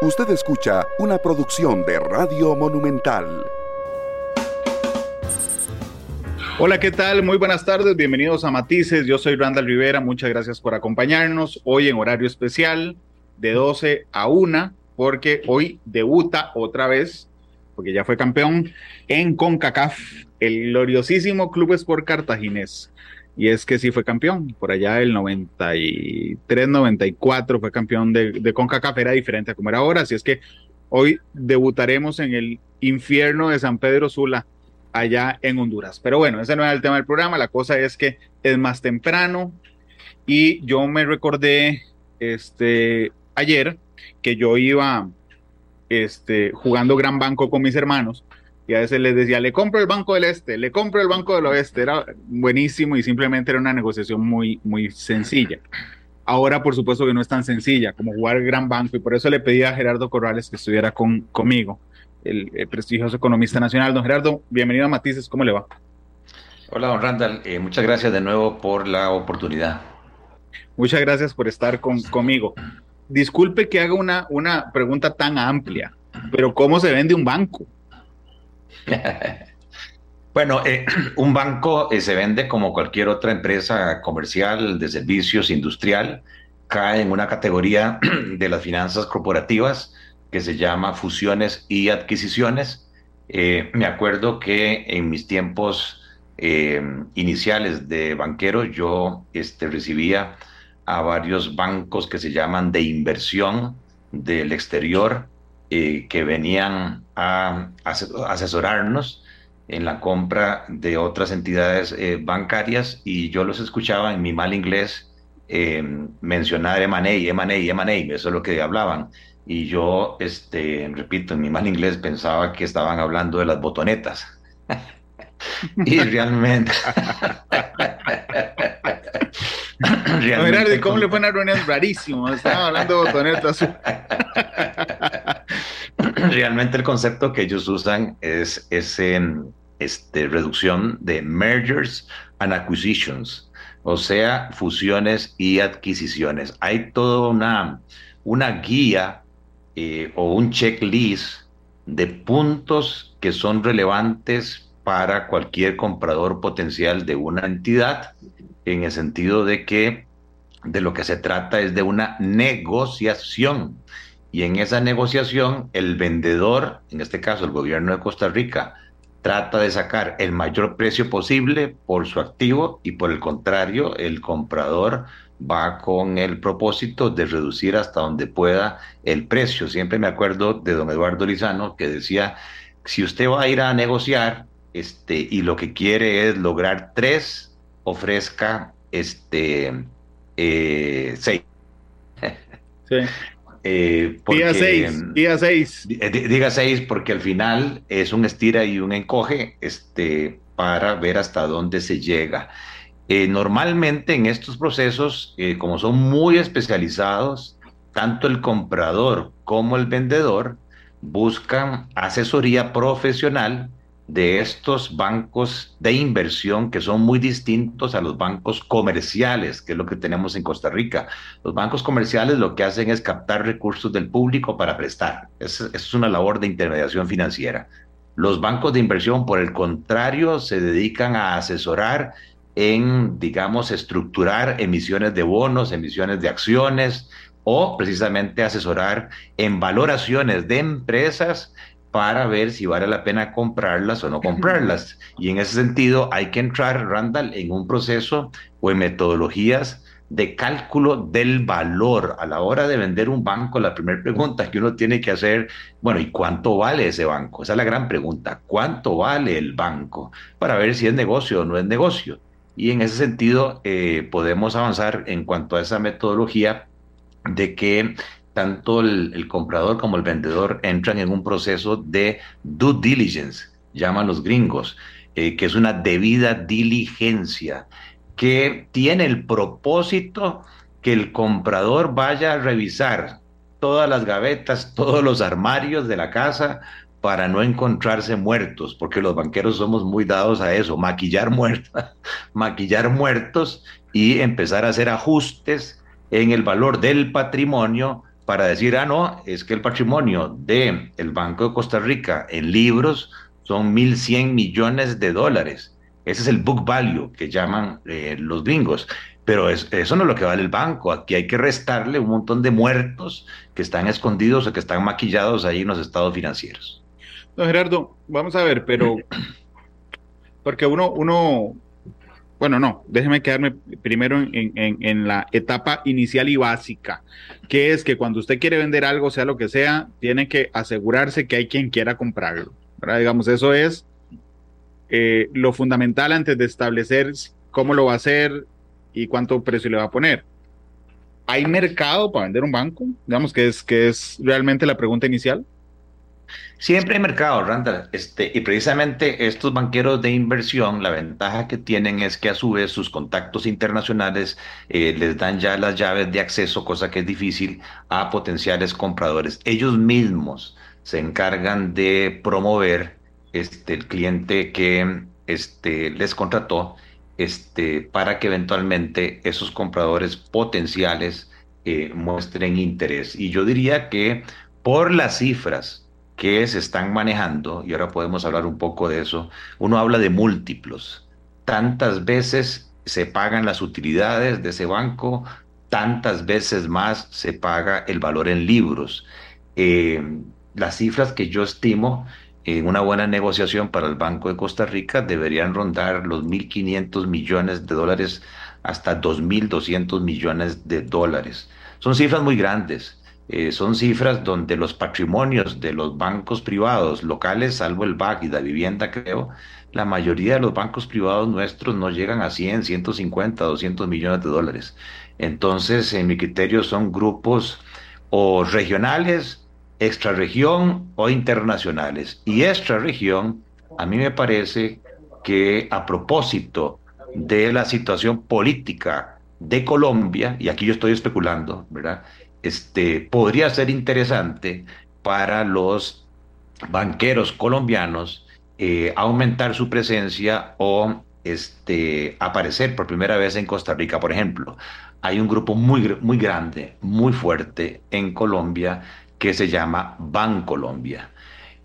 Usted escucha una producción de Radio Monumental. Hola, ¿qué tal? Muy buenas tardes, bienvenidos a Matices. Yo soy Randall Rivera, muchas gracias por acompañarnos hoy en horario especial de 12 a 1, porque hoy debuta otra vez, porque ya fue campeón en CONCACAF, el gloriosísimo Club Sport Cartaginés. Y es que sí fue campeón, por allá el 93, 94 fue campeón de, de CONCACAF, era diferente a como era ahora, así es que hoy debutaremos en el infierno de San Pedro Sula allá en Honduras. Pero bueno, ese no es el tema del programa, la cosa es que es más temprano. Y yo me recordé este, ayer que yo iba este, jugando gran banco con mis hermanos y a veces les decía, le compro el banco del este, le compro el banco del oeste, era buenísimo y simplemente era una negociación muy, muy sencilla. Ahora, por supuesto que no es tan sencilla como jugar el gran banco y por eso le pedí a Gerardo Corrales que estuviera con, conmigo el, prestigioso economista nacional. Don Gerardo, bienvenido a Matices, ¿cómo le va? Hola, don Randall, eh, muchas gracias de nuevo por la oportunidad. Muchas gracias por estar con, conmigo. Disculpe que haga una, una pregunta tan amplia, pero ¿cómo se vende un banco? bueno, eh, un banco eh, se vende como cualquier otra empresa comercial, de servicios, industrial, cae en una categoría de las finanzas corporativas que se llama Fusiones y Adquisiciones. Eh, me acuerdo que en mis tiempos iniciales de banquero yo este, recibía a varios bancos que se llaman de inversión del exterior que venían a asesorarnos en la compra de otras entidades bancarias y yo los escuchaba en mi mal inglés mencionar M&A, M&A, M&A, eso es lo que hablaban y yo, este, repito, en mi mal inglés pensaba que estaban hablando de las botonetas. y realmente... realmente ¿cómo le fue una reunión? Rarísimo, estaban hablando de botonetas. realmente el concepto que ellos usan es, ese este, reducción de mergers and acquisitions, o sea, fusiones y adquisiciones. Hay toda una, una guía eh, o un checklist de puntos que son relevantes para cualquier comprador potencial de una entidad, en el sentido de que de lo que se trata es de una negociación. Y en esa negociación, el vendedor, en este caso el gobierno de Costa Rica, trata de sacar el mayor precio posible por su activo y por el contrario, el comprador va con el propósito de reducir hasta donde pueda el precio. Siempre me acuerdo de don Eduardo Lizano que decía, si usted va a ir a negociar este, y lo que quiere es lograr tres, ofrezca este, eh, seis. Sí. Eh, diga seis, diga seis. Eh, diga seis porque al final es un estira y un encoge este, para ver hasta dónde se llega. Eh, normalmente en estos procesos, eh, como son muy especializados, tanto el comprador como el vendedor buscan asesoría profesional de estos bancos de inversión que son muy distintos a los bancos comerciales, que es lo que tenemos en Costa Rica. Los bancos comerciales lo que hacen es captar recursos del público para prestar. Esa es una labor de intermediación financiera. Los bancos de inversión, por el contrario, se dedican a asesorar en, digamos, estructurar emisiones de bonos, emisiones de acciones o precisamente asesorar en valoraciones de empresas para ver si vale la pena comprarlas o no comprarlas. Y en ese sentido hay que entrar, Randall, en un proceso o en metodologías de cálculo del valor. A la hora de vender un banco, la primera pregunta que uno tiene que hacer, bueno, ¿y cuánto vale ese banco? Esa es la gran pregunta. ¿Cuánto vale el banco? Para ver si es negocio o no es negocio. Y en ese sentido eh, podemos avanzar en cuanto a esa metodología de que tanto el, comprador como el vendedor entran en un proceso de due diligence, llaman los gringos, eh, que es una debida diligencia, que tiene el propósito que el comprador vaya a revisar todas las gavetas, todos los armarios de la casa para no encontrarse muertos, porque los banqueros somos muy dados a eso, maquillar muertos, maquillar muertos y empezar a hacer ajustes en el valor del patrimonio para decir, ah, no, es que el patrimonio del el Banco de Costa Rica en libros son 1.100 millones de dólares. Ese es el book value que llaman eh, los gringos. Pero eso no es lo que vale el banco. Aquí hay que restarle un montón de muertos que están escondidos o que están maquillados ahí en los estados financieros. Don Gerardo, vamos a ver, pero porque uno, uno, bueno, no, déjeme quedarme primero en, en, la etapa inicial y básica, que es que cuando usted quiere vender algo, sea lo que sea, tiene que asegurarse que hay quien quiera comprarlo. Digamos, eso es eh, lo fundamental antes de establecer cómo lo va a hacer, y cuánto precio le va a poner. ¿Hay mercado para vender un banco? Digamos que es, que es realmente la pregunta inicial. Siempre hay mercado, Randall. Este, y precisamente estos banqueros de inversión, la ventaja que tienen es que a su vez sus contactos internacionales eh, les dan ya las llaves de acceso, cosa que es difícil, a potenciales compradores. Ellos mismos se encargan de promover este, el cliente que este, les contrató este, para que eventualmente esos compradores potenciales eh, muestren interés. Y yo diría que por las cifras que se están manejando, y ahora podemos hablar un poco de eso, uno habla de múltiplos. Tantas veces se pagan las utilidades de ese banco, tantas veces más se paga el valor en libros. Eh, las cifras que yo estimo en una buena negociación para el Banco de Costa Rica deberían rondar los 1.500 millones de dólares hasta 2.200 millones de dólares. Son cifras muy grandes. Eh, son cifras donde los patrimonios de los bancos privados locales, salvo el BAC y la vivienda, creo, la mayoría de los bancos privados nuestros no llegan a 100, 150, 200 millones de dólares. Entonces, en mi criterio, son grupos o regionales extrarregión o internacionales. Y extrarregión, a mí me parece que a propósito de la situación política de Colombia, y aquí yo estoy especulando, ¿verdad? Este, podría ser interesante para los banqueros colombianos eh, aumentar su presencia o este, aparecer por primera vez en Costa Rica, por ejemplo. Hay un grupo muy, muy grande, muy fuerte en Colombia que se llama Bancolombia,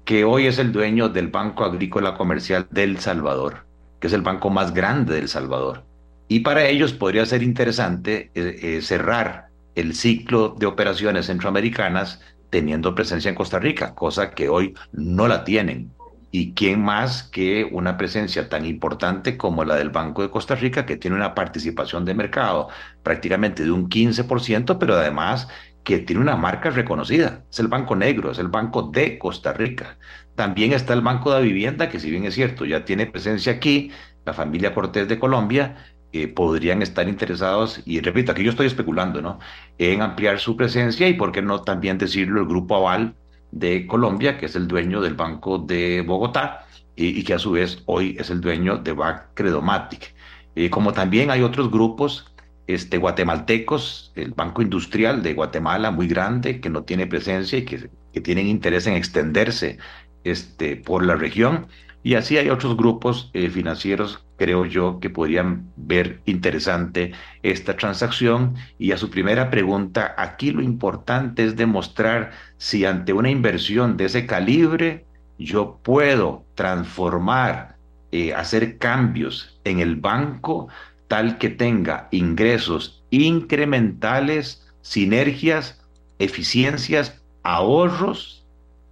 que hoy es el dueño del Banco Agrícola Comercial del Salvador, que es el banco más grande del Salvador. Y para ellos podría ser interesante eh, eh, cerrar el ciclo de operaciones centroamericanas teniendo presencia en Costa Rica, cosa que hoy no la tienen. ¿Y quién más que una presencia tan importante como la del Banco de Costa Rica, que tiene una participación de mercado prácticamente de un 15%, pero además que tiene una marca reconocida. Es el Banco Negro, es el Banco de Costa Rica. También está el Banco de Vivienda, que si bien es cierto, ya tiene presencia aquí, la familia Cortés de Colombia, eh, podrían estar interesados, y repito, aquí yo estoy especulando, ¿no? En ampliar su presencia y, por qué no también decirlo, el Grupo Aval de Colombia, que es el dueño del Banco de Bogotá y, que a su vez hoy es el dueño de Bank Credomatic. Eh, como también hay otros grupos este, guatemaltecos, el Banco Industrial de Guatemala, muy grande, que no tiene presencia y que, tienen interés en extenderse este, por la región. Y así hay otros grupos eh, financieros, creo yo, que podrían ver interesante esta transacción. Y a su primera pregunta, aquí lo importante es demostrar si ante una inversión de ese calibre yo puedo transformar, eh, hacer cambios en el banco tal que tenga ingresos incrementales, sinergias, eficiencias, ahorros,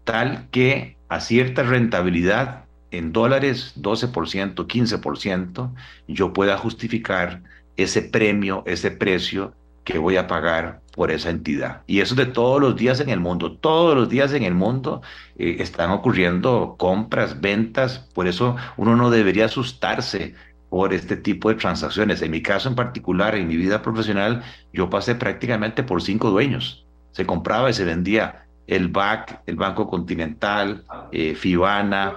tal que a cierta rentabilidad en dólares, 12%, 15%, yo pueda justificar ese premio, ese precio que voy a pagar por esa entidad. Y eso de todos los días en el mundo. Todos los días en el mundo eh, están ocurriendo compras, ventas. Por eso uno no debería asustarse por este tipo de transacciones. En mi caso en particular, en mi vida profesional, yo pasé prácticamente por cinco dueños. Se compraba y se vendía el BAC, el Banco Continental, eh, Fibana,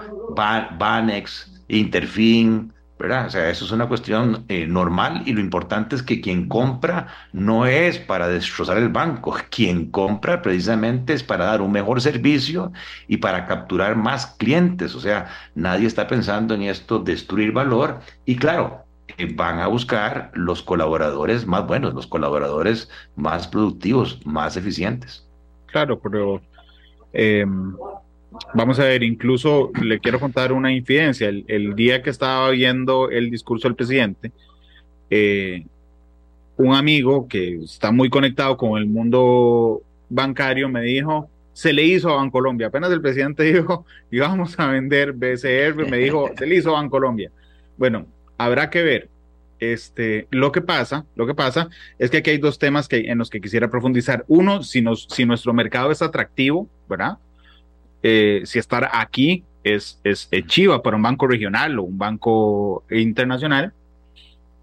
Banex, Interfin, ¿verdad? O sea, eso es una cuestión eh, normal y lo importante es que quien compra no es para destrozar el banco, quien compra precisamente es para dar un mejor servicio y para capturar más clientes, o sea, nadie está pensando en esto, destruir valor y claro, eh, van a buscar los colaboradores más buenos, los colaboradores más productivos, más eficientes. Claro, pero em, vamos a ver, incluso le quiero contar una infidencia. El, día que estaba viendo el discurso del presidente, eh, un amigo que está muy conectado con el mundo bancario me dijo, se le hizo a Bancolombia. Apenas el presidente dijo, íbamos a vender BCR, me dijo, se le hizo a Bancolombia. Bueno, habrá que ver. Este, lo que pasa, lo que pasa es que aquí hay dos temas que, en los que quisiera profundizar. Uno, si, nos, si nuestro mercado es atractivo, ¿verdad? Eh, si estar aquí es, es, chiva para un banco regional o un banco internacional.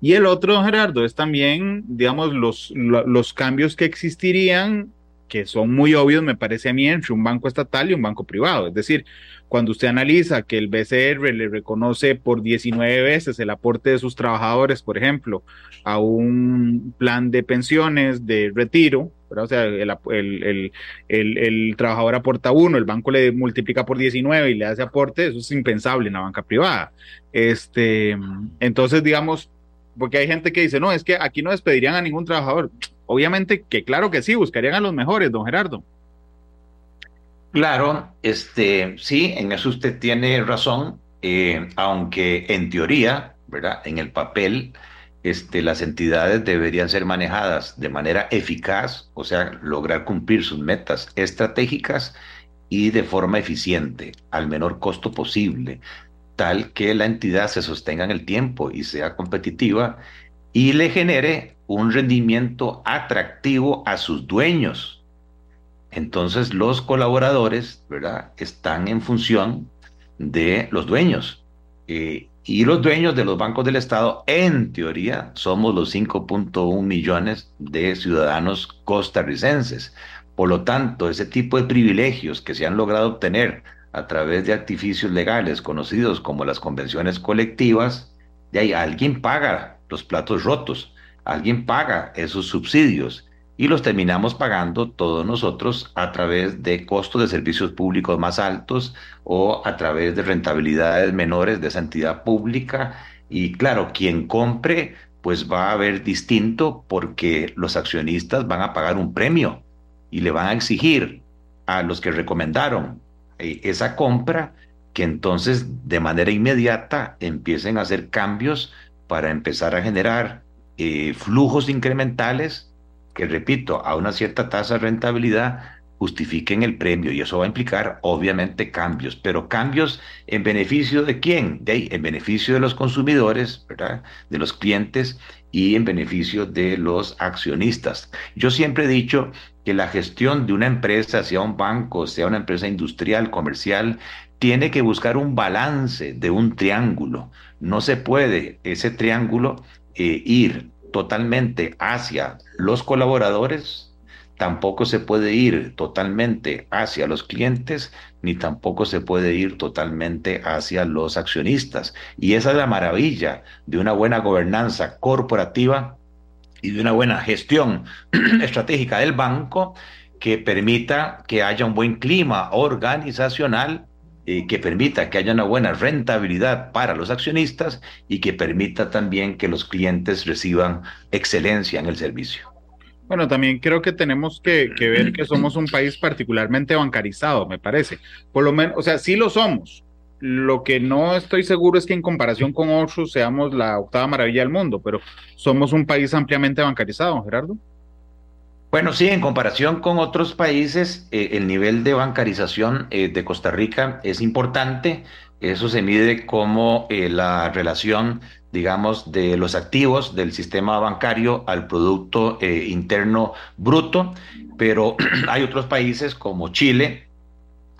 Y el otro, Gerardo, es también, digamos, los, los cambios que existirían que son muy obvios, me parece a mí, entre un banco estatal y un banco privado. Es decir, cuando usted analiza que el BCR le reconoce por 19 veces el aporte de sus trabajadores, por ejemplo, a un plan de pensiones de retiro, o sea, el, el, trabajador aporta uno, el banco le multiplica por 19 y le hace aporte, eso es impensable en la banca privada. Este, entonces, digamos, porque hay gente que dice, no, es que aquí no despedirían a ningún trabajador. Obviamente que claro que sí, buscarían a los mejores, don Gerardo. Claro, este, sí, en eso usted tiene razón, eh, aunque en teoría, ¿verdad? En el papel, este, las entidades deberían ser manejadas de manera eficaz, o sea, lograr cumplir sus metas estratégicas y de forma eficiente, al menor costo posible, tal que la entidad se sostenga en el tiempo y sea competitiva y le genere un rendimiento atractivo a sus dueños. Entonces los colaboradores, ¿verdad? Están en función de los dueños. Eh, y los dueños de los bancos del Estado, en teoría, somos los 5.1 millones de ciudadanos costarricenses. Por lo tanto, ese tipo de privilegios que se han logrado obtener a través de artificios legales conocidos como las convenciones colectivas, de ahí alguien paga los platos rotos. Alguien paga esos subsidios y los terminamos pagando todos nosotros a través de costos de servicios públicos más altos o a través de rentabilidades menores de esa entidad pública. Y claro, quien compre, pues va a ver distinto porque los accionistas van a pagar un premio y le van a exigir a los que recomendaron eh, esa compra que entonces de manera inmediata empiecen a hacer cambios para empezar a generar flujos incrementales que, repito, a una cierta tasa de rentabilidad justifiquen el premio y eso va a implicar obviamente cambios, pero cambios en beneficio de quién? De en beneficio de los consumidores. De los clientes y en beneficio de los accionistas. Yo siempre he dicho que la gestión de una empresa, sea un banco, sea una empresa industrial, comercial, tiene que buscar un balance de un triángulo. No se puede ese triángulo eh, ir totalmente hacia los colaboradores, tampoco se puede ir totalmente hacia los clientes, ni tampoco se puede ir totalmente hacia los accionistas. Y esa es la maravilla de una buena gobernanza corporativa y de una buena gestión estratégica del banco que permita que haya un buen clima organizacional eh, que permita que haya una buena rentabilidad para los accionistas y que permita también que los clientes reciban excelencia en el servicio. Bueno, también creo que tenemos que, ver que somos un país particularmente bancarizado, me parece. Por lo menos, o sea, sí lo somos. Lo que no estoy seguro es que en comparación con otros seamos la octava maravilla del mundo, pero somos un país ampliamente bancarizado, Gerardo. Bueno, sí, en comparación con otros países, eh, el nivel de bancarización eh, de Costa Rica es importante. Eso se mide como eh, la relación, digamos, de los activos del sistema bancario al Producto Interno Bruto, pero hay otros países como Chile,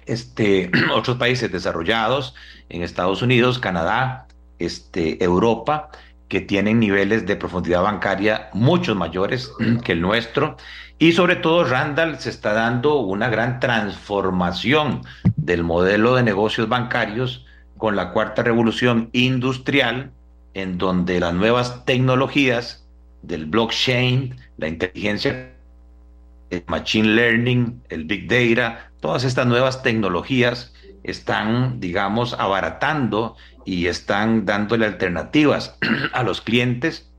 este, otros países desarrollados en Estados Unidos, Canadá, este, Europa, que tienen niveles de profundidad bancaria mucho mayores que el nuestro. Y sobre todo, Randall se está dando una gran transformación del modelo de negocios bancarios con la cuarta revolución industrial, en donde las nuevas tecnologías del blockchain, la inteligencia, el machine learning, el big data, todas estas nuevas tecnologías están, digamos, abaratando y están dándole alternativas a los clientes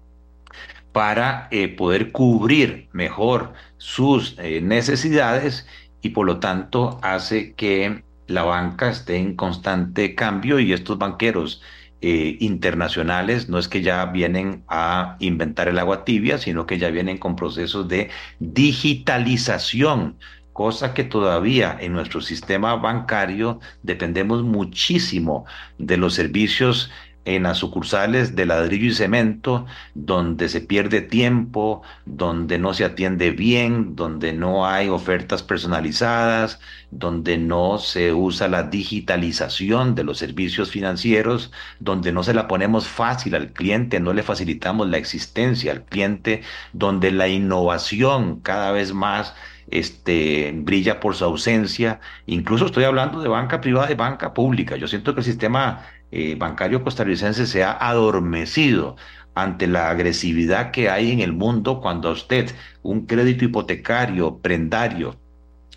para eh, poder cubrir mejor sus eh, necesidades y por lo tanto hace que la banca esté en constante cambio y estos banqueros eh, internacionales no es que ya vienen a inventar el agua tibia, sino que ya vienen con procesos de digitalización, cosa que todavía en nuestro sistema bancario dependemos muchísimo de los servicios en las sucursales de ladrillo y cemento, donde se pierde tiempo, donde no se atiende bien, donde no hay ofertas personalizadas, donde no se usa la digitalización de los servicios financieros, donde no se la ponemos fácil al cliente, no le facilitamos la existencia al cliente, donde la innovación cada vez más este, brilla por su ausencia. Incluso estoy hablando de banca privada y banca pública. Yo siento que el sistema eh, bancario costarricense se ha adormecido ante la agresividad que hay en el mundo cuando usted un crédito hipotecario, prendario,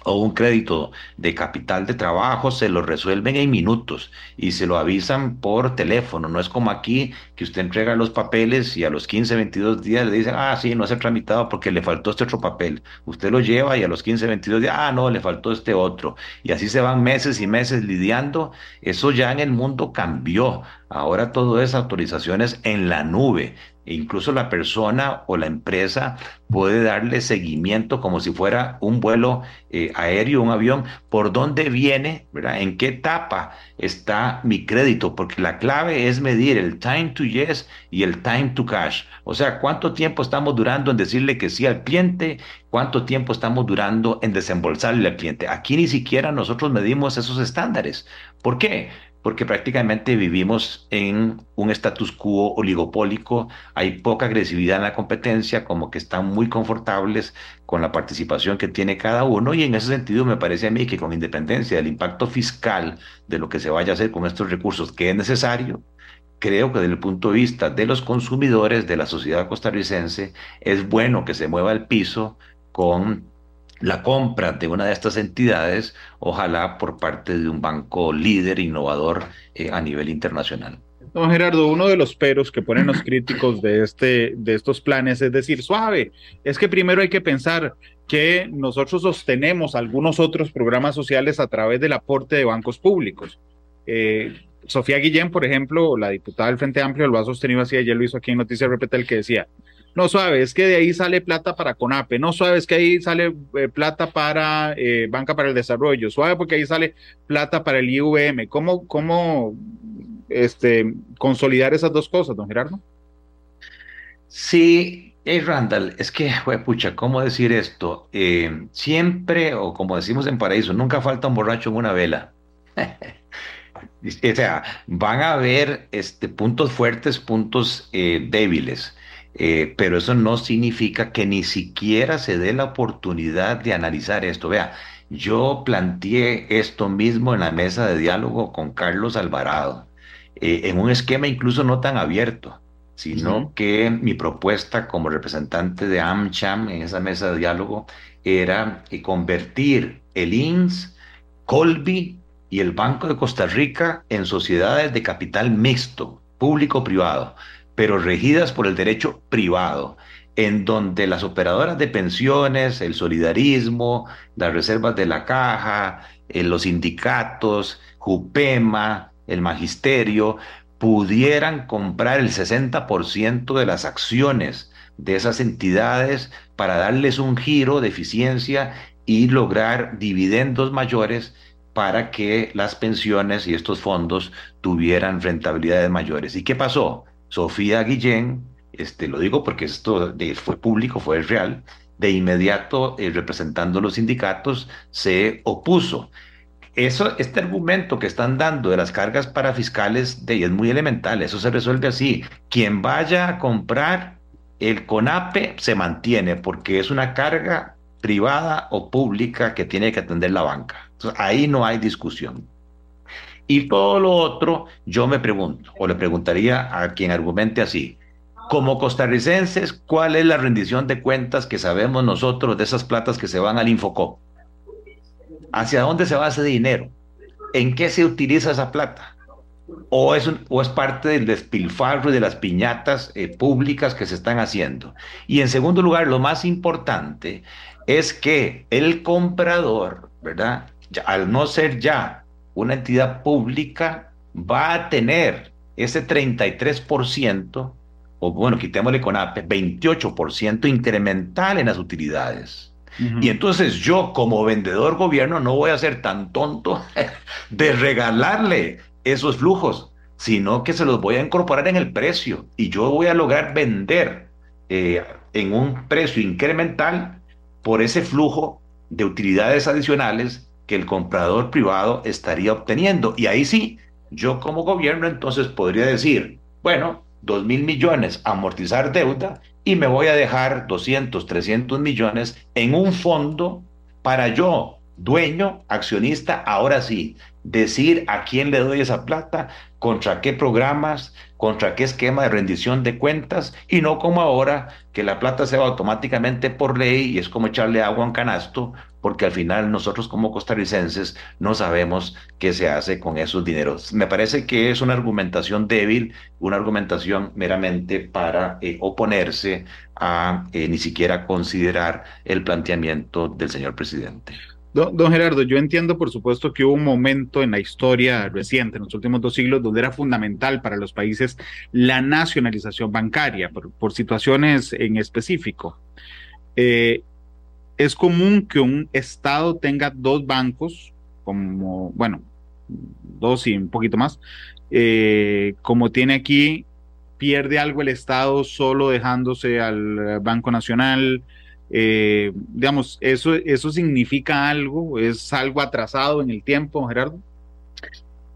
o un crédito de capital de trabajo se lo resuelven en minutos y se lo avisan por teléfono. No es como aquí que usted entrega los papeles y a los 15, 22 días le dicen, ah, sí, no se ha tramitado porque le faltó este otro papel. Usted lo lleva y a los 15, 22 días, ah, no, le faltó este otro. Y así se van meses y meses lidiando. Eso ya en el mundo cambió. Ahora todo es autorizaciones en la nube. E incluso la persona o la empresa puede darle seguimiento como si fuera un vuelo eh, aéreo, un avión, por dónde viene, ¿verdad? En qué etapa está mi crédito, porque la clave es medir el time to yes y el time to cash. O sea, cuánto tiempo estamos durando en decirle que sí al cliente, cuánto tiempo estamos durando en desembolsarle al cliente. Aquí ni siquiera nosotros medimos esos estándares. ¿Por qué? Porque prácticamente vivimos en un status quo oligopólico, hay poca agresividad en la competencia, como que están muy confortables con la participación que tiene cada uno y en ese sentido me parece a mí que con independencia del impacto fiscal de lo que se vaya a hacer con estos recursos que es necesario, creo que desde el punto de vista de los consumidores, de la sociedad costarricense, es bueno que se mueva el piso con la compra de una de estas entidades, ojalá por parte de un banco líder, innovador eh, a nivel internacional. Don Gerardo, uno de los peros que ponen los críticos de, este, de estos planes es decir, suave, es que primero hay que pensar que nosotros sostenemos algunos otros programas sociales a través del aporte de bancos públicos. Eh, Sofía Guillén, por ejemplo, la diputada del Frente Amplio, lo ha sostenido así, ayer lo hizo aquí en Noticias Repetel, que decía, no suave, es que de ahí sale plata para CONAPE, no suave, es que ahí sale eh, plata para eh, Banca para el Desarrollo, suave porque ahí sale plata para el IVM. ¿Cómo, cómo este, consolidar esas dos cosas, don Gerardo? Sí, hey Randall, es que, pucha, ¿cómo decir esto? Eh, siempre, o como decimos en Paraíso, nunca falta un borracho en una vela. o sea, van a haber este, puntos fuertes, puntos débiles. Eh, pero eso no significa que ni siquiera se dé la oportunidad de analizar esto. Vea, yo planteé esto mismo en la mesa de diálogo con Carlos Alvarado, eh, en un esquema incluso no tan abierto, sino que mi propuesta como representante de AmCham en esa mesa de diálogo era eh, convertir el INS, Colby y el Banco de Costa Rica en sociedades de capital mixto, público-privado pero regidas por el derecho privado, en donde las operadoras de pensiones, el solidarismo, las reservas de la caja, eh, los sindicatos, Jupema, el magisterio, pudieran comprar el 60% de las acciones de esas entidades para darles un giro de eficiencia y lograr dividendos mayores para que las pensiones y estos fondos tuvieran rentabilidades mayores. ¿Y qué pasó? Sofía Guillén, este, lo digo porque esto fue público, fue real, de inmediato eh, representando los sindicatos se opuso. Eso, este argumento que están dando de las cargas parafiscales de, es muy elemental, eso se resuelve así. Quien vaya a comprar el CONAPE se mantiene porque es una carga privada o pública que tiene que atender la banca. Ahí no hay discusión. Y todo lo otro, yo me pregunto, o le preguntaría a quien argumente así, como costarricenses, ¿cuál es la rendición de cuentas que sabemos nosotros de esas platas que se van al Infocop? ¿Hacia dónde se va ese dinero? ¿En qué se utiliza esa plata? ¿O es, o es parte del despilfarro y de las piñatas eh, públicas que se están haciendo? Y en segundo lugar, lo más importante, es que el comprador, ¿verdad? al no ser ya una entidad pública, va a tener ese 33%, o bueno, quitémosle con APE, 28% incremental en las utilidades. Y entonces yo como vendedor gobierno no voy a ser tan tonto de regalarle esos flujos, sino que se los voy a incorporar en el precio y yo voy a lograr vender eh, en un precio incremental por ese flujo de utilidades adicionales que el comprador privado estaría obteniendo. Y ahí sí, yo como gobierno entonces podría decir, bueno, dos mil millones amortizar deuda y me voy a dejar 200, 300 millones en un fondo para yo, dueño, accionista, ahora sí, decir a quién le doy esa plata, contra qué programas, contra qué esquema de rendición de cuentas y no como ahora que la plata se va automáticamente por ley y es como echarle agua a un canasto porque al final nosotros como costarricenses no sabemos qué se hace con esos dineros. Me parece que es una argumentación débil, una argumentación meramente para eh, oponerse a eh, ni siquiera considerar el planteamiento del señor presidente. Don, Gerardo, yo entiendo por supuesto que hubo un momento en la historia reciente, en los últimos dos siglos, donde era fundamental para los países la nacionalización bancaria por, situaciones en específico. Eh, es común que un Estado tenga dos bancos, como, bueno, dos y un poquito más, eh, como tiene aquí, pierde algo el Estado solo dejándose al Banco Nacional, eh, digamos, eso, ¿eso significa algo? ¿Es algo atrasado en el tiempo, Gerardo?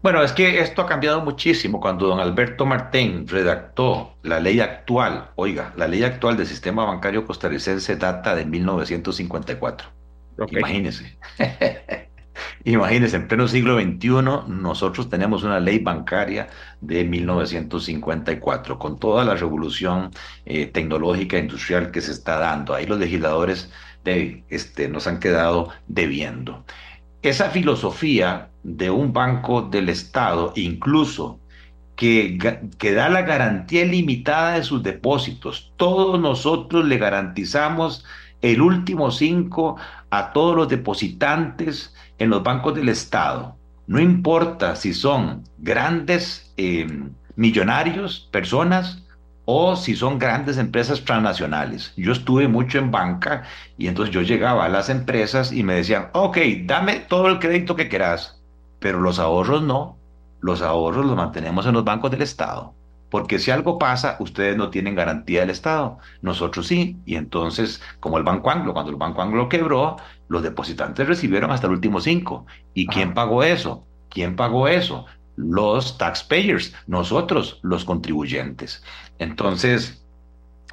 Bueno, es que esto ha cambiado muchísimo. Cuando don Alberto Martín redactó la ley actual, oiga, la ley actual del sistema bancario costarricense data de 1954. Imagínese. Imagínense, en pleno siglo XXI nosotros tenemos una ley bancaria de 1954, con toda la revolución eh, tecnológica e industrial que se está dando. Ahí los legisladores de, este, nos han quedado debiendo. Esa filosofía de un banco del Estado, incluso que, que, da la garantía limitada de sus depósitos. Todos nosotros le garantizamos el último cinco a todos los depositantes en los bancos del Estado. No importa si son grandes eh, millonarios, personas, o si son grandes empresas transnacionales. Yo estuve mucho en banca y entonces yo llegaba a las empresas y me decían, ok, dame todo el crédito que quieras, pero los ahorros no. Los ahorros los mantenemos en los bancos del Estado. Porque si algo pasa, ustedes no tienen garantía del Estado, nosotros sí. Y entonces, como el Banco Anglo, cuando el Banco Anglo quebró, los depositantes recibieron hasta el último cinco. ¿Y quién pagó eso? ¿Quién pagó eso? Los taxpayers, nosotros, los contribuyentes. Entonces,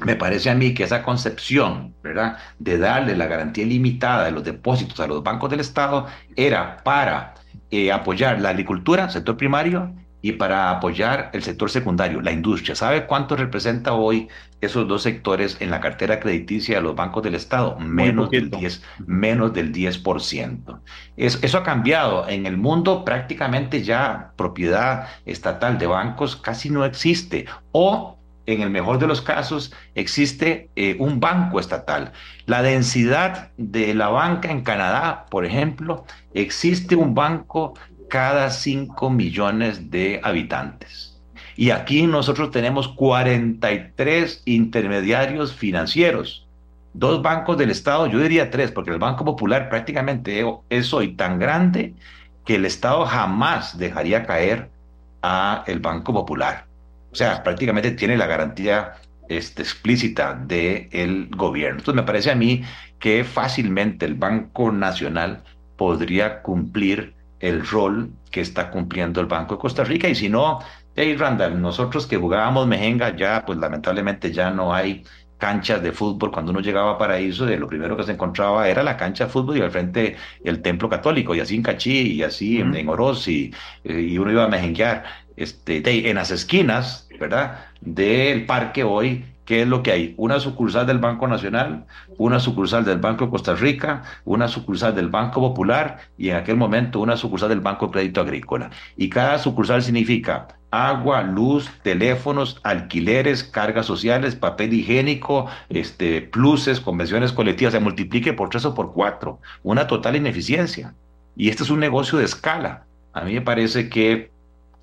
me parece a mí que esa concepción, ¿verdad?, de darle la garantía limitada de los depósitos a los bancos del Estado era para eh, apoyar la agricultura, sector primario, y para apoyar el sector secundario, la industria. ¿Sabe cuánto representa hoy esos dos sectores en la cartera crediticia de los bancos del Estado? Menos del 10%. Menos del 10%. eso ha cambiado. En el mundo prácticamente ya propiedad estatal de bancos casi no existe. O en el mejor de los casos, existe eh, un banco estatal. La densidad de la banca en Canadá, por ejemplo, existe un banco cada 5 millones de habitantes. Y aquí nosotros tenemos 43 intermediarios financieros, dos bancos del Estado, yo diría tres, porque el Banco Popular prácticamente es hoy tan grande que el Estado jamás dejaría caer a el Banco Popular. O sea, prácticamente tiene la garantía este, explícita del gobierno. Entonces me parece a mí que fácilmente el Banco Nacional podría cumplir el rol que está cumpliendo el Banco de Costa Rica. Y si no, hey Randall, nosotros que jugábamos mejenga, ya pues lamentablemente ya no hay canchas de fútbol. Cuando uno llegaba a Paraíso, de lo primero que se encontraba era la cancha de fútbol y al frente el templo católico, y así en Cachí, y así en Oroz, y, y, uno iba a mejenguear. Este, en las esquinas, ¿verdad? Del parque hoy ¿qué es lo que hay? Una sucursal del Banco Nacional, una sucursal del Banco de Costa Rica, una sucursal del Banco Popular y en aquel momento una sucursal del Banco Crédito Agrícola. Y cada sucursal significa agua, luz, teléfonos, alquileres, cargas sociales, papel higiénico, este, pluses, convenciones colectivas, se multiplique por tres o por cuatro. Una total ineficiencia. Y este es un negocio de escala. A mí me parece que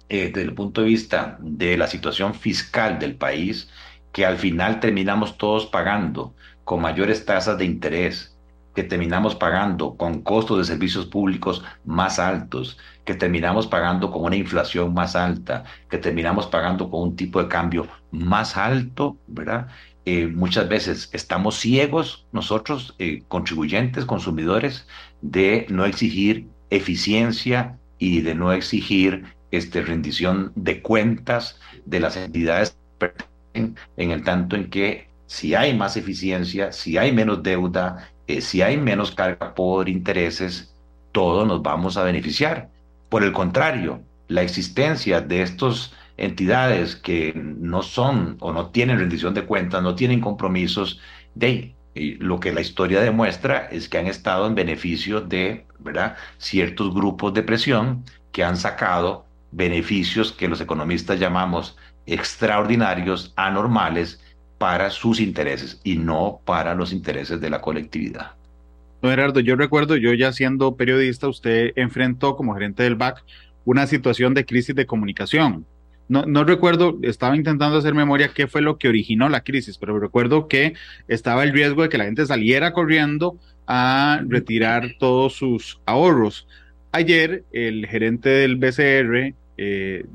eh, desde el punto de vista de la situación fiscal del país, que al final terminamos todos pagando con mayores tasas de interés, que terminamos pagando con costos de servicios públicos más altos, que terminamos pagando con una inflación más alta, que terminamos pagando con un tipo de cambio más alto, ¿verdad? Eh, muchas veces estamos ciegos nosotros, eh, contribuyentes, consumidores, de no exigir eficiencia y de no exigir este, rendición de cuentas de las entidades en el tanto en que si hay más eficiencia, si hay menos deuda, eh, si hay menos carga por intereses, todos nos vamos a beneficiar. Por el contrario, la existencia de estas entidades que no son o no tienen rendición de cuentas, no tienen compromisos, de lo que la historia demuestra es que han estado en beneficio de ¿verdad? ciertos grupos de presión que han sacado beneficios que los economistas llamamos extraordinarios, anormales, para sus intereses y no para los intereses de la colectividad. Don Gerardo, yo recuerdo, yo ya siendo periodista, usted enfrentó como gerente del BAC una situación de crisis de comunicación. No, no, recuerdo, estaba intentando hacer memoria qué fue lo que originó la crisis, pero recuerdo que estaba el riesgo de que la gente saliera corriendo a retirar todos sus ahorros. Ayer el gerente del BCR eh,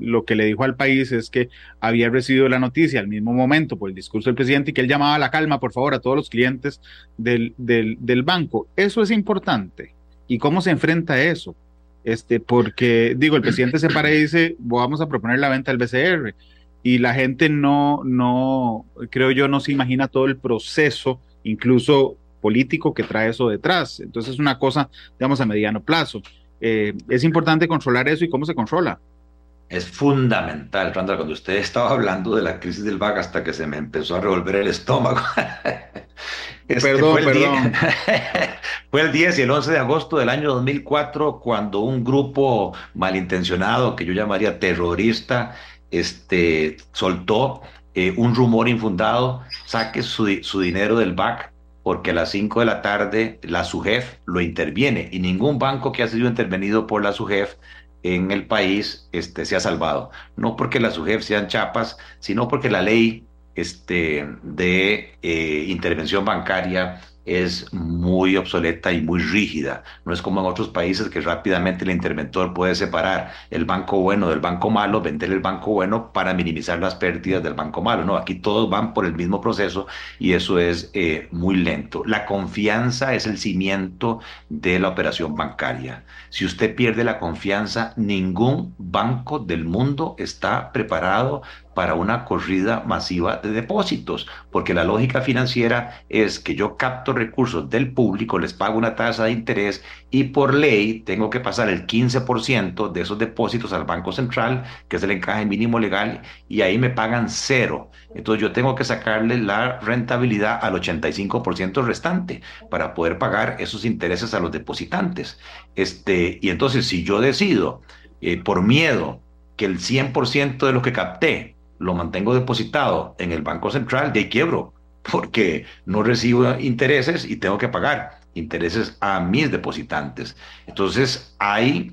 lo que le dijo al país es que había recibido la noticia al mismo momento por el discurso del presidente y que él llamaba a la calma, por favor, a todos los clientes del, del, banco. Eso es importante. ¿Y cómo se enfrenta a eso? Este, porque, digo, el presidente se para y dice, vamos a proponer la venta del BCR. Y la gente no, no, creo yo, no se imagina todo el proceso, incluso político, que trae eso detrás. Entonces es una cosa, digamos, a mediano plazo. Eh, es importante controlar eso y cómo se controla es fundamental, Randall, cuando usted estaba hablando de la crisis del VAG hasta que se me empezó a revolver el estómago. Este, perdón, fue perdón. fue el 10 y el 11 de agosto del año 2004 cuando un grupo malintencionado, que yo llamaría terrorista, este, soltó eh, un rumor infundado, saque su, su dinero del BAC porque a las 5 de la tarde la SUGEF lo interviene y ningún banco que ha sido intervenido por la SUGEF en el país este, se ha salvado. No porque las UGEF sean chapas, sino porque la ley este, de eh, intervención bancaria es muy obsoleta y muy rígida. No es como en otros países que rápidamente el interventor puede separar el banco bueno del banco malo, vender el banco bueno para minimizar las pérdidas del banco malo. No, aquí todos van por el mismo proceso y eso es eh, muy lento. La confianza es el cimiento de la operación bancaria. Si usted pierde la confianza, ningún banco del mundo está preparado para una corrida masiva de depósitos, porque la lógica financiera es que yo capto recursos del público, les pago una tasa de interés y por ley tengo que pasar el 15% de esos depósitos al Banco Central, que es el encaje mínimo legal, y ahí me pagan cero. Entonces yo tengo que sacarle la rentabilidad al 85% restante para poder pagar esos intereses a los depositantes. Este, y entonces si yo decido, eh, por miedo, que el 100% de lo que capté lo mantengo depositado en el Banco Central, de quiebro, porque no recibo intereses y tengo que pagar intereses a mis depositantes. Entonces hay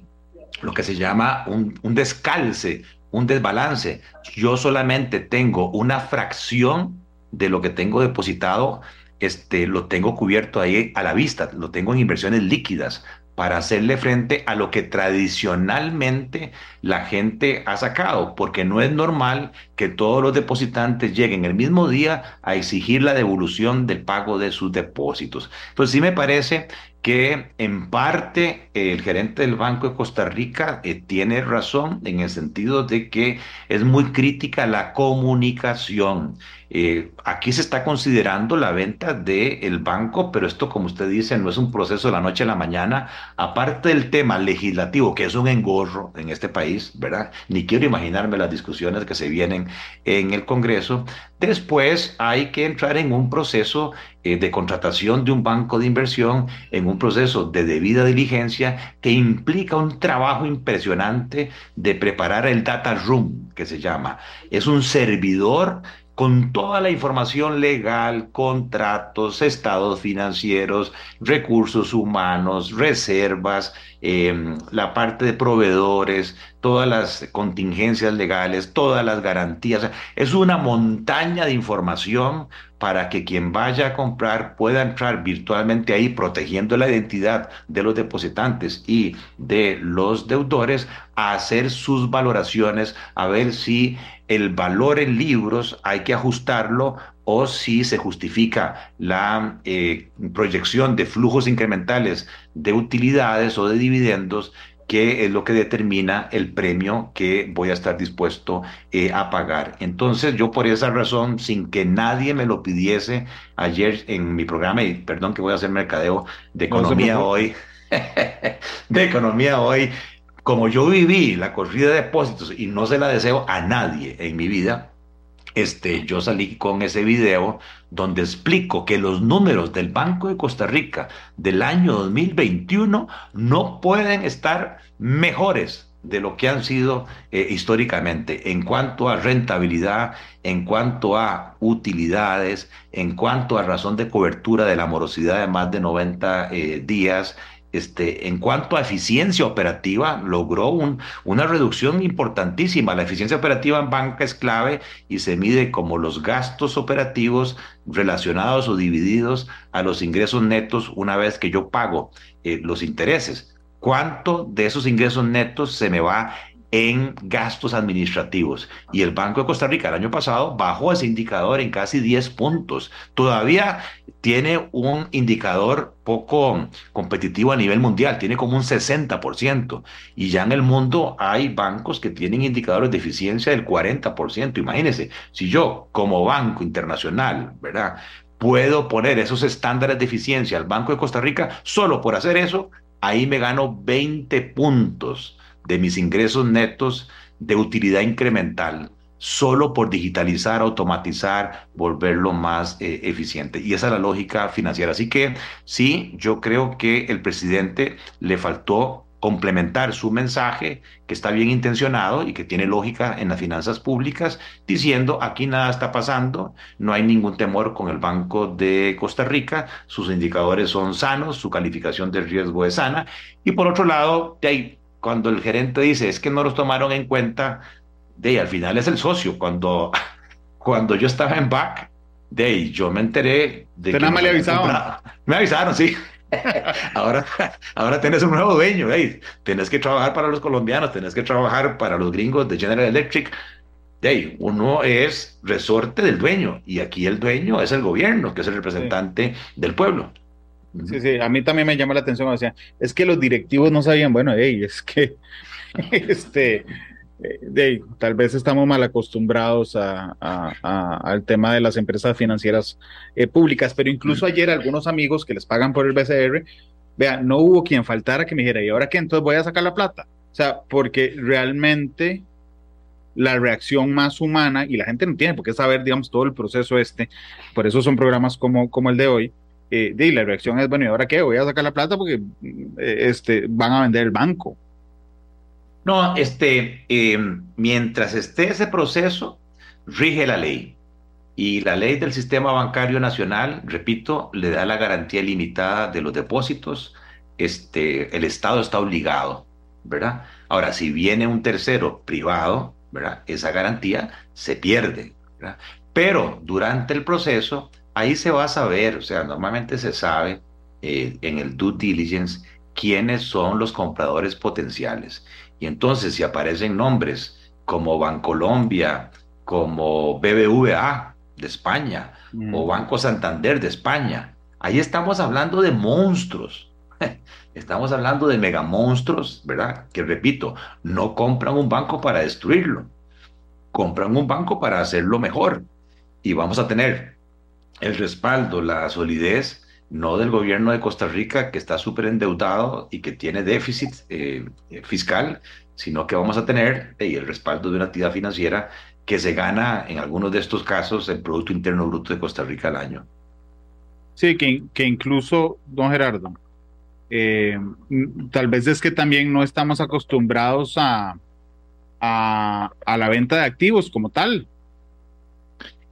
lo que se llama un, un descalce, un desbalance. Yo solamente tengo una fracción de lo que tengo depositado, este, lo tengo cubierto ahí a la vista, lo tengo en inversiones líquidas, para hacerle frente a lo que tradicionalmente la gente ha sacado, porque no es normal que todos los depositantes lleguen el mismo día a exigir la devolución del pago de sus depósitos. Entonces sí me parece que en parte el gerente del Banco de Costa Rica eh, tiene razón en el sentido de que es muy crítica la comunicación. Eh, aquí se está considerando la venta del banco, pero esto, como usted dice, no es un proceso de la noche a la mañana. aparte del tema legislativo, que es un engorro en este país, ¿verdad? Ni quiero imaginarme las discusiones que se vienen en el Congreso. Después hay que entrar en un proceso eh, de contratación de un banco de inversión, en un proceso de debida diligencia que implica un trabajo impresionante de preparar el data room, que se llama. Es un servidor con toda la información legal, contratos, estados financieros, recursos humanos, reservas, em, la parte de proveedores, todas las contingencias legales, todas las garantías. Es una montaña de información para que quien vaya a comprar pueda entrar virtualmente ahí protegiendo la identidad de los depositantes y de los deudores a hacer sus valoraciones, a ver si el valor en libros hay que ajustarlo o si se justifica la eh, proyección de flujos incrementales de utilidades o de dividendos que es lo que determina el premio que voy a estar dispuesto eh, a pagar. Entonces yo por esa razón, sin que nadie me lo pidiese ayer en mi programa, y perdón que voy a hacer mercadeo de economía hoy, de economía hoy, como yo viví la corrida de depósitos y no se la deseo a nadie en mi vida, este, yo salí con ese video donde explico que los números del Banco de Costa Rica del año 2021 no pueden estar mejores de lo que han sido eh, históricamente en cuanto a rentabilidad, en cuanto a utilidades, en cuanto a razón de cobertura de la morosidad de más de 90 eh, días, este, en cuanto a eficiencia operativa, logró una reducción importantísima. La eficiencia operativa en banca es clave y se mide como los gastos operativos relacionados o divididos a los ingresos netos una vez que yo pago eh, los intereses. ¿Cuánto de esos ingresos netos se me va en gastos administrativos. Y el Banco de Costa Rica el año pasado bajó ese indicador en casi 10 puntos. Todavía tiene un indicador poco competitivo a nivel mundial, tiene como un 60%. Y ya en el mundo hay bancos que tienen indicadores de eficiencia del 40%. Imagínense, si yo como banco internacional, ¿verdad? Puedo poner esos estándares de eficiencia al Banco de Costa Rica, solo por hacer eso, ahí me gano 20 puntos de mis ingresos netos de utilidad incremental solo por digitalizar, automatizar, volverlo más eh, eficiente. Y esa es la lógica financiera. Así que sí, yo creo que el presidente le faltó complementar su mensaje, que está bien intencionado y que tiene lógica en las finanzas públicas, diciendo aquí nada está pasando, no hay ningún temor con el Banco de Costa Rica, sus indicadores son sanos, su calificación de riesgo es sana, y por otro lado, de ahí cuando el gerente dice es que no los tomaron en cuenta, de al final es el socio. Cuando, cuando yo estaba en back, de yo me enteré de que. nada me le avisaron. Me avisaron, sí. ahora, ahora tienes un nuevo dueño, hey, tienes que trabajar para los colombianos, tienes que trabajar para los gringos de General Electric. De ahí, uno es resorte del dueño y aquí el dueño es el gobierno, que es el representante del pueblo. Sí, sí, a mí también me llama la atención, o sea, es que los directivos no sabían, bueno, hey, es que, este, de, tal vez estamos mal acostumbrados a, al tema de las empresas financieras eh, públicas, pero incluso ayer algunos amigos que les pagan por el BCR, vean, no hubo quien faltara que me dijera, ¿y ahora qué? Entonces voy a sacar la plata. O sea, porque realmente la reacción más humana, y la gente no tiene por qué saber, digamos, todo el proceso este, por eso son programas como, como el de hoy, eh, y la reacción es, bueno, ¿y ahora qué? Voy a sacar la plata porque eh, este, van a vender el banco. No, este, em, mientras esté ese proceso, rige la ley. Y la ley del sistema bancario nacional, repito, le da la garantía limitada de los depósitos. Este, el Estado está obligado, ¿verdad? Ahora, si viene un tercero privado, ¿verdad? Esa garantía se pierde. Pero durante el proceso, ahí se va a saber, o sea, normalmente se sabe eh, en el due diligence quiénes son los compradores potenciales. Y entonces si aparecen nombres como Bancolombia, como BBVA de España mm. o Banco Santander de España, ahí estamos hablando de monstruos. Estamos hablando de megamonstruos, ¿verdad? Que repito, no compran un banco para destruirlo, compran un banco para hacerlo mejor. Y vamos a tener el respaldo, la solidez no del gobierno de Costa Rica que está súper endeudado y que tiene déficit eh, fiscal, sino que vamos a tener el respaldo de una entidad financiera que se gana en algunos de estos casos el Producto Interno Bruto de Costa Rica al año. Sí, que, que incluso, don Gerardo, eh, tal vez es que también no estamos acostumbrados a, a la venta de activos como tal.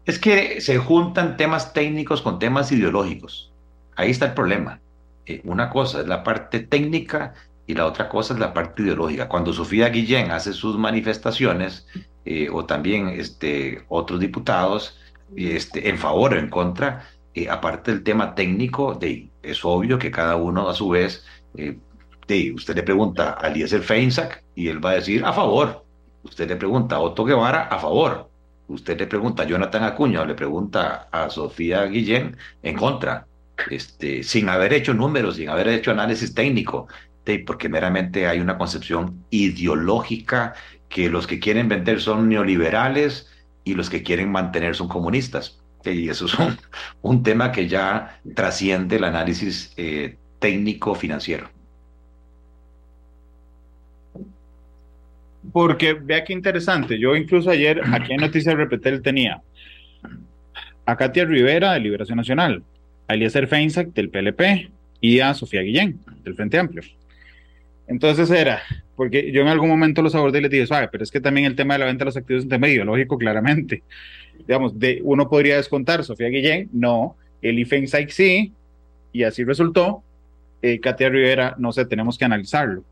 Es que se juntan temas técnicos con temas ideológicos. Ahí está el problema. Eh, una cosa es la parte técnica y la otra cosa es la parte ideológica. Cuando Sofía Guillén hace sus manifestaciones, eh, o también este, otros diputados, este, en favor o en contra, eh, aparte del tema técnico, es obvio que cada uno a su vez, de, usted le pregunta a Eliezer Feinsack y él va a decir a favor. Usted le pregunta a Otto Guevara a favor. Usted le pregunta a Jonathan Acuña o le pregunta a Sofía Guillén en contra este, sin haber hecho números, sin haber hecho análisis técnico, porque meramente hay una concepción ideológica que los que quieren vender son neoliberales y los que quieren mantener son comunistas. Y eso es un, tema que ya trasciende el análisis eh, técnico financiero. Porque vea qué interesante. Yo incluso ayer aquí en Noticias Repetel tenía a Katia Rivera de Liberación Nacional, a Eliezer Feinsack del PLP y a Sofía Guillén del Frente Amplio. Entonces era, porque yo en algún momento los abordé y les dije, pero es que también el tema de la venta de los activos es un tema ideológico, claramente. Digamos, de, uno podría descontar Sofía Guillén, no, Eli Feinsack sí, y así resultó. Eh, Katia Rivera, no sé, tenemos que analizarlo.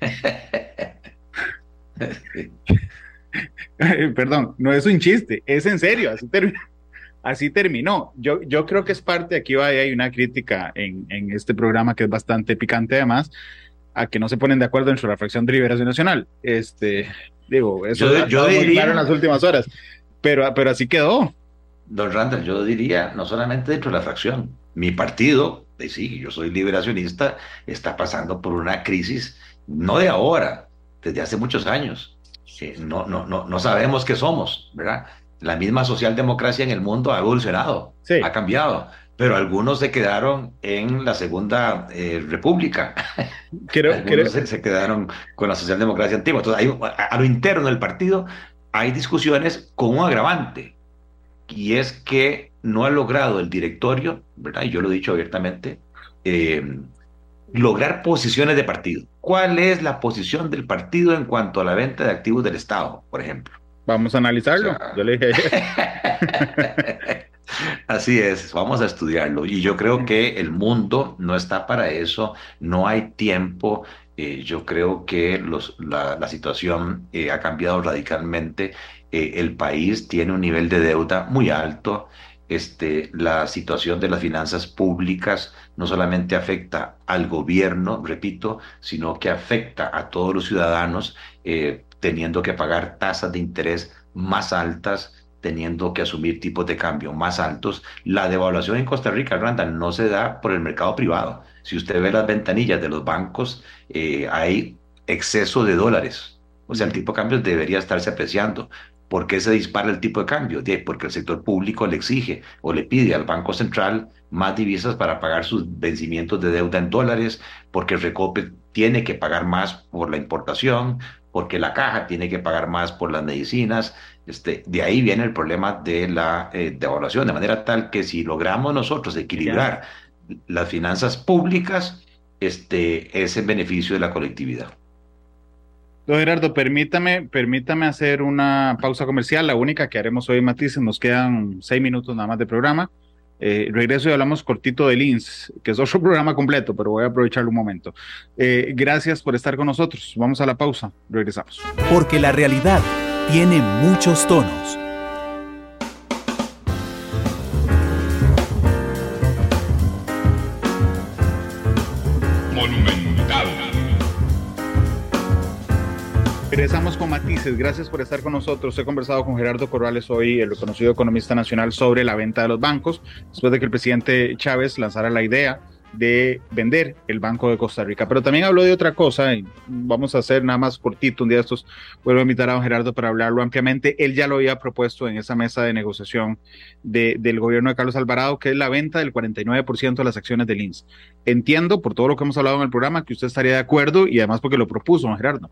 Perdón, no es un chiste, es en serio, así terminó. Yo, yo creo que es parte, aquí va, hay una crítica en, en, este programa que es bastante picante además, a que no se ponen de acuerdo en su reflexión de liberación nacional. Este, digo, eso yo, diría, en las últimas horas, pero, pero así quedó. Don Randall, yo diría, no solamente dentro de la fracción, mi partido, sí, yo soy liberacionista, está pasando por una crisis, no de ahora, desde hace muchos años. no, no, no, no sabemos qué somos, ¿verdad? la misma socialdemocracia en el mundo ha evolucionado, ha cambiado, pero algunos se quedaron en la Segunda eh, República. Creo, algunos Se, quedaron con la socialdemocracia antigua. Entonces, a, lo interno del partido hay discusiones con un agravante, y es que no ha logrado el directorio, ¿verdad? Y yo lo he dicho abiertamente, eh, lograr posiciones de partido. ¿Cuál es la posición del partido en cuanto a la venta de activos del Estado, por ejemplo? Vamos a analizarlo. Yo le dije. Así es, vamos a estudiarlo. Y yo creo que el mundo no está para eso, no hay tiempo. Eh, yo creo que los, la, situación eh, ha cambiado radicalmente. Eh, el país tiene un nivel de deuda muy alto. Este, la situación de las finanzas públicas no solamente afecta al gobierno, repito, sino que afecta a todos los ciudadanos teniendo que pagar tasas de interés más altas, teniendo que asumir tipos de cambio más altos. La devaluación en Costa Rica, Randall, no se da por el mercado privado. Si usted ve las ventanillas de los bancos, eh, hay exceso de dólares. O sea, el tipo de cambio debería estarse apreciando. ¿Por qué se dispara el tipo de cambio? Porque el sector público le exige o le pide al Banco Central más divisas para pagar sus vencimientos de deuda en dólares, porque el Recope tiene que pagar más por la importación, porque la caja tiene que pagar más por las medicinas. Este, de ahí viene el problema de la eh, devaluación, de manera tal que si logramos nosotros equilibrar las finanzas públicas, este, es en beneficio de la colectividad. Don Gerardo, permítame, permítame hacer una pausa comercial, la única que haremos hoy, Matices, nos quedan seis minutos nada más de programa. Eh, regreso y hablamos cortito de INS, que es otro programa completo, pero voy a aprovecharlo un momento. Eh, gracias por estar con nosotros. Vamos a la pausa. Regresamos. Porque la realidad tiene muchos tonos Regresamos con matices. Gracias por estar con nosotros. He conversado con Gerardo Corrales hoy, el reconocido economista nacional, sobre la venta de los bancos, después de que el presidente Chávez lanzara la idea de vender el Banco de Costa Rica. Pero también habló de otra cosa, y vamos a hacer nada más cortito un día estos, vuelvo a invitar a don Gerardo para hablarlo ampliamente. Él ya lo había propuesto en esa mesa de negociación de, del gobierno de Carlos Alvarado, que es la venta del 49% de las acciones del INS. Entiendo, por todo lo que hemos hablado en el programa, que usted estaría de acuerdo y además porque lo propuso, don Gerardo.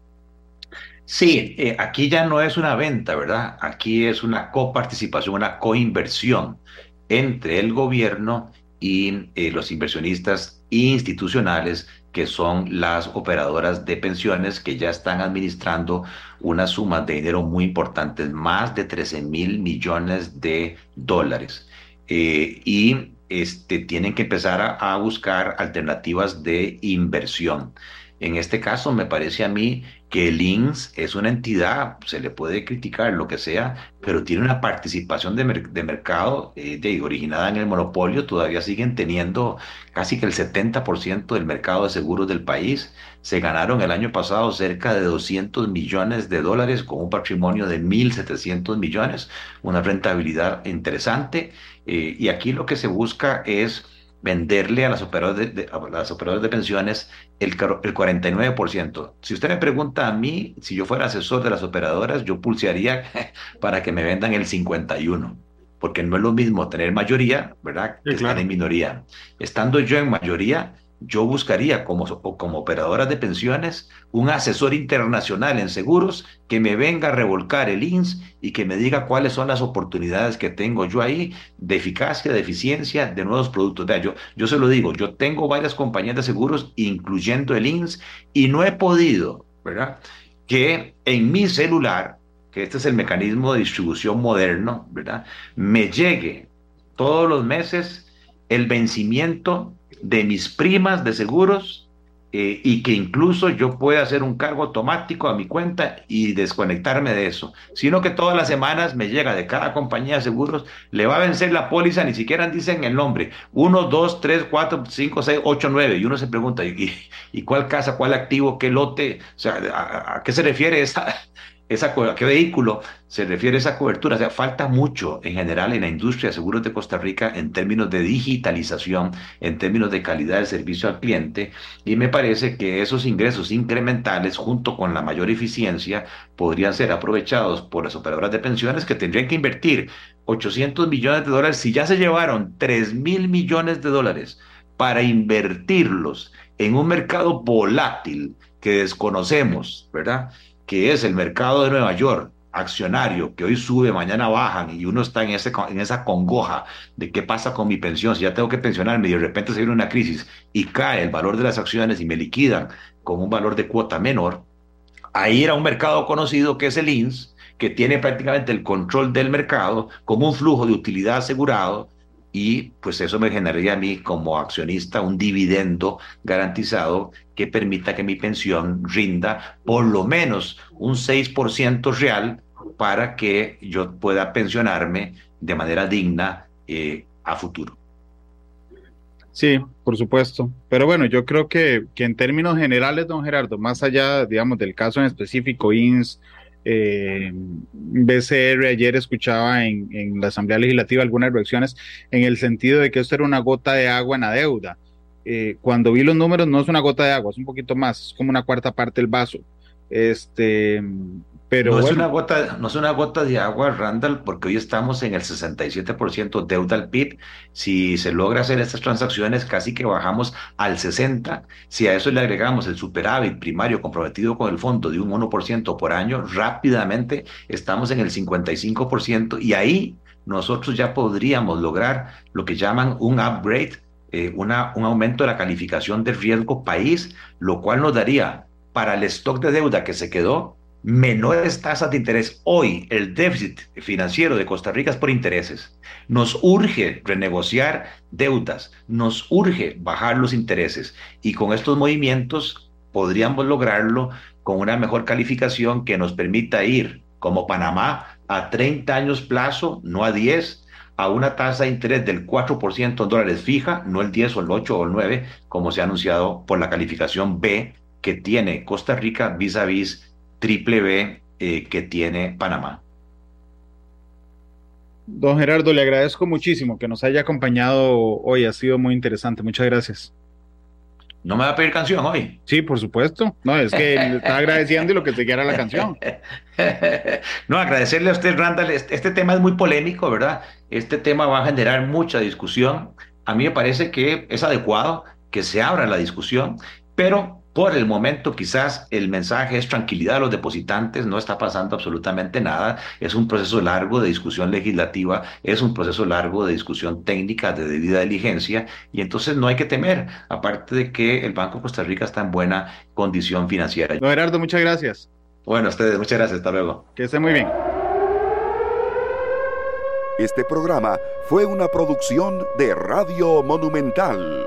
Sí, eh, aquí ya no es una venta, ¿verdad? Aquí es una coparticipación, una coinversión entre el gobierno y eh, los inversionistas institucionales que son las operadoras de pensiones que ya están administrando una suma de dinero muy importante, más de 13 mil millones de dólares. Eh, y este, tienen que empezar a, a buscar alternativas de inversión. En este caso, me parece a mí que el INS es una entidad, se le puede criticar lo que sea, pero tiene una participación de, mercado eh, originada en el monopolio, todavía siguen teniendo casi que el 70% del mercado de seguros del país. Se ganaron el año pasado cerca de 200 millones de dólares con un patrimonio de 1.700 millones, una rentabilidad interesante. Eh, y aquí lo que se busca es venderle a las operadoras de, las operadoras de pensiones el, el 49%. Si usted me pregunta a mí, si yo fuera asesor de las operadoras, yo pulsearía para que me vendan el 51%, porque no es lo mismo tener mayoría, ¿verdad? Que estar en minoría. Estando yo en mayoría, yo buscaría como, como operadora de pensiones un asesor internacional en seguros que me venga a revolcar el INS y que me diga cuáles son las oportunidades que tengo yo ahí de eficacia, de eficiencia, de nuevos productos. yo, yo se lo digo, yo tengo varias compañías de seguros, incluyendo el INS, y no he podido, ¿verdad? Que en mi celular, que este es el mecanismo de distribución moderno, ¿verdad? Me llegue todos los meses el vencimiento de mis primas de seguros eh, y que incluso yo pueda hacer un cargo automático a mi cuenta y desconectarme de eso, sino que todas las semanas me llega de cada compañía de seguros, le va a vencer la póliza, ni siquiera dicen el nombre, 1, 2, 3, 4, 5, 6, 8, 9, y uno se pregunta, ¿y, y cuál casa, cuál activo, qué lote, o sea, a, a qué se refiere esa, esa, ¿a qué vehículo se refiere esa cobertura? O sea, falta mucho en general en la industria de seguros de Costa Rica en términos de digitalización, en términos de calidad del servicio al cliente, y me parece que esos ingresos incrementales, junto con la mayor eficiencia, podrían ser aprovechados por las operadoras de pensiones que tendrían que invertir 800 millones de dólares si ya se llevaron 3 mil millones de dólares para invertirlos en un mercado volátil que desconocemos, ¿verdad? Que es el mercado de Nueva York, accionario, que hoy sube, mañana bajan, y uno está en, ese, en esa congoja de qué pasa con mi pensión, si ya tengo que pensionarme y de repente se viene una crisis y cae el valor de las acciones y me liquidan con un valor de cuota menor, ahí era un mercado conocido que es el INS, que tiene prácticamente el control del mercado como un flujo de utilidad asegurado y pues eso me generaría a mí como accionista un dividendo garantizado que permita que mi pensión rinda por lo menos un 6% real para que yo pueda pensionarme de manera digna eh, a futuro. Sí, por supuesto. Pero bueno, yo creo que, que en términos generales, don Gerardo, más allá, digamos, del caso en específico, INS, eh, BCR ayer escuchaba en, la Asamblea Legislativa algunas reacciones en el sentido de que esto era una gota de agua en la deuda. Eh, cuando vi los números no es una gota de agua, es un poquito más, es como una cuarta parte del vaso. Este, pero no, bueno. es una gota, no es una gota de agua, Randall, porque hoy estamos en el 67% deuda al PIB. Si se logra hacer estas transacciones, casi que bajamos al 60%. Si a eso le agregamos el superávit primario comprometido con el fondo de un 1% por año, rápidamente estamos en el 55% y ahí nosotros ya podríamos lograr lo que llaman un upgrade, eh, una, un aumento de la calificación de riesgo país, lo cual nos daría para el stock de deuda que se quedó menores tasas de interés. Hoy el déficit financiero de Costa Rica es por intereses. Nos urge renegociar deudas, nos urge bajar los intereses y con estos movimientos podríamos lograrlo con una mejor calificación que nos permita ir como Panamá a 30 años plazo, no a 10, a una tasa de interés del 4% en dólares fija, no el 10 o el 8 o el 9, como se ha anunciado por la calificación B que tiene Costa Rica vis a vis triple B eh, que tiene Panamá. Don Gerardo, le agradezco muchísimo que nos haya acompañado hoy, ha sido muy interesante, muchas gracias. ¿No me va a pedir canción hoy? Sí, por supuesto. No, es que está agradeciendo y lo que se quiera la canción. no, agradecerle a usted, Randall. Este, este tema es muy polémico, ¿verdad? Este tema va a generar mucha discusión. A mí me parece que es adecuado que se abra la discusión, pero por el momento quizás el mensaje es tranquilidad a los depositantes, no está pasando absolutamente nada, es un proceso largo de discusión legislativa, es un proceso largo de discusión técnica de debida diligencia y entonces no hay que temer, aparte de que el Banco de Costa Rica está en buena condición financiera. Don Gerardo, muchas gracias. Bueno, a ustedes, muchas gracias, hasta luego. Que esté muy bien. Este programa fue una producción de Radio Monumental.